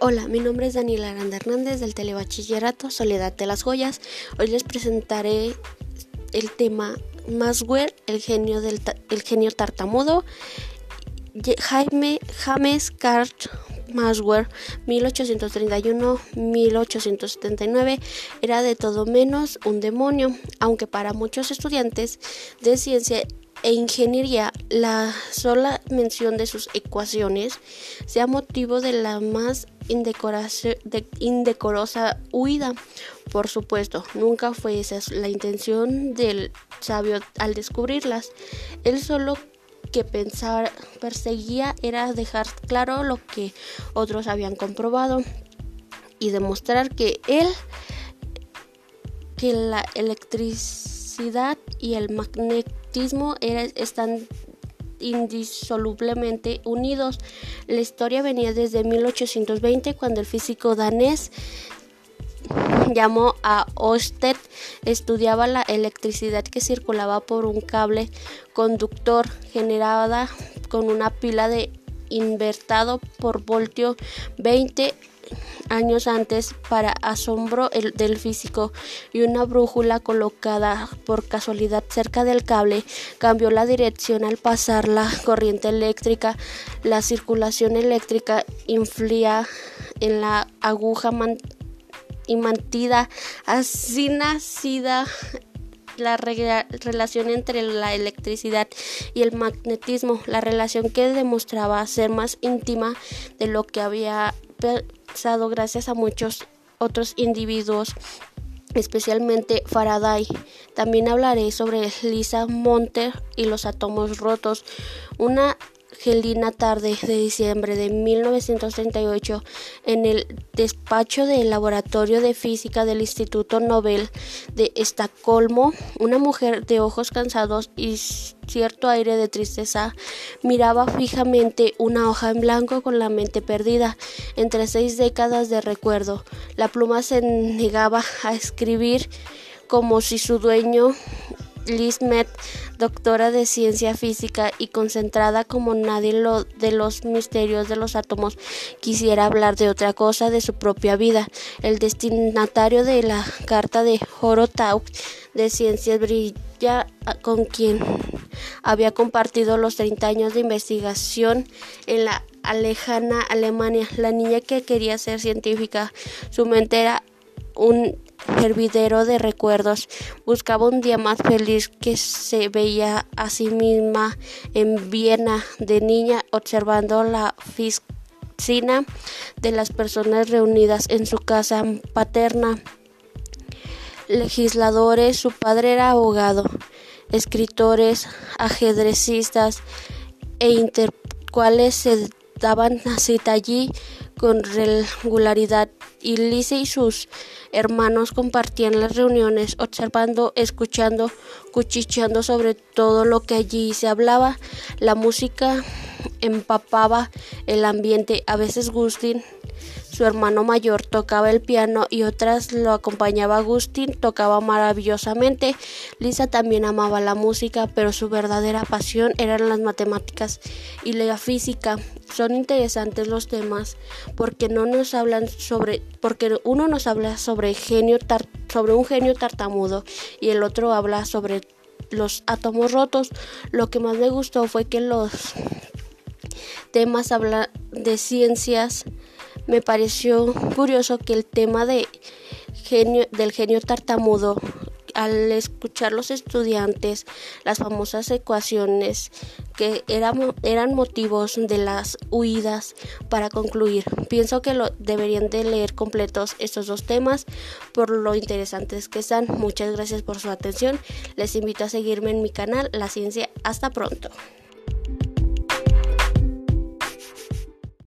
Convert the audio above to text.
Hola, mi nombre es Daniela Aranda Hernández del Telebachillerato Soledad de las Joyas. Hoy les presentaré el tema Maswell, el genio, del el genio tartamudo. Jaime James Cart Maswell, 1831-1879, era de todo menos un demonio, aunque para muchos estudiantes de ciencia e ingeniería, la sola mención de sus ecuaciones sea motivo de la más indecorosa huida. Por supuesto, nunca fue esa la intención del sabio al descubrirlas. Él solo que pensar, perseguía era dejar claro lo que otros habían comprobado y demostrar que él que la electricidad y el magnetismo están indisolublemente unidos. La historia venía desde 1820 cuando el físico danés llamó a Oersted estudiaba la electricidad que circulaba por un cable conductor generada con una pila de invertado por voltio 20 años antes para asombro del físico y una brújula colocada por casualidad cerca del cable cambió la dirección al pasar la corriente eléctrica. La circulación eléctrica influía en la aguja y mantida así nacida la relación entre la electricidad y el magnetismo, la relación que demostraba ser más íntima de lo que había gracias a muchos otros individuos, especialmente Faraday. También hablaré sobre Lisa Monter y los átomos rotos, una gelina tarde de diciembre de 1938 en el despacho del Laboratorio de Física del Instituto Nobel de Estocolmo, una mujer de ojos cansados y cierto aire de tristeza miraba fijamente una hoja en blanco con la mente perdida entre seis décadas de recuerdo. La pluma se negaba a escribir como si su dueño Liz doctora de ciencia física y concentrada como nadie lo de los misterios de los átomos, quisiera hablar de otra cosa de su propia vida. El destinatario de la carta de Horotau de ciencias brilla con quien había compartido los 30 años de investigación en la lejana Alemania. La niña que quería ser científica, su mente era un hervidero de recuerdos. Buscaba un día más feliz que se veía a sí misma en Viena de niña observando la piscina de las personas reunidas en su casa paterna. Legisladores, su padre era abogado, escritores, ajedrecistas e intercuales se daban cita allí con regularidad y Lise y sus hermanos compartían las reuniones, observando, escuchando, cuchicheando sobre todo lo que allí se hablaba. La música empapaba el ambiente. A veces Gustin su hermano mayor tocaba el piano y otras lo acompañaba Agustín, tocaba maravillosamente. Lisa también amaba la música, pero su verdadera pasión eran las matemáticas y la física. Son interesantes los temas porque no nos hablan sobre porque uno nos habla sobre genio sobre un genio tartamudo y el otro habla sobre los átomos rotos. Lo que más me gustó fue que los temas hablan de ciencias me pareció curioso que el tema de genio, del genio tartamudo al escuchar los estudiantes las famosas ecuaciones que eran, eran motivos de las huidas para concluir. Pienso que lo deberían de leer completos estos dos temas por lo interesantes que están. Muchas gracias por su atención. Les invito a seguirme en mi canal La Ciencia. Hasta pronto.